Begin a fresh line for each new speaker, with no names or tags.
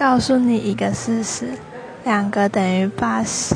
告诉你一个事实两个等于八十。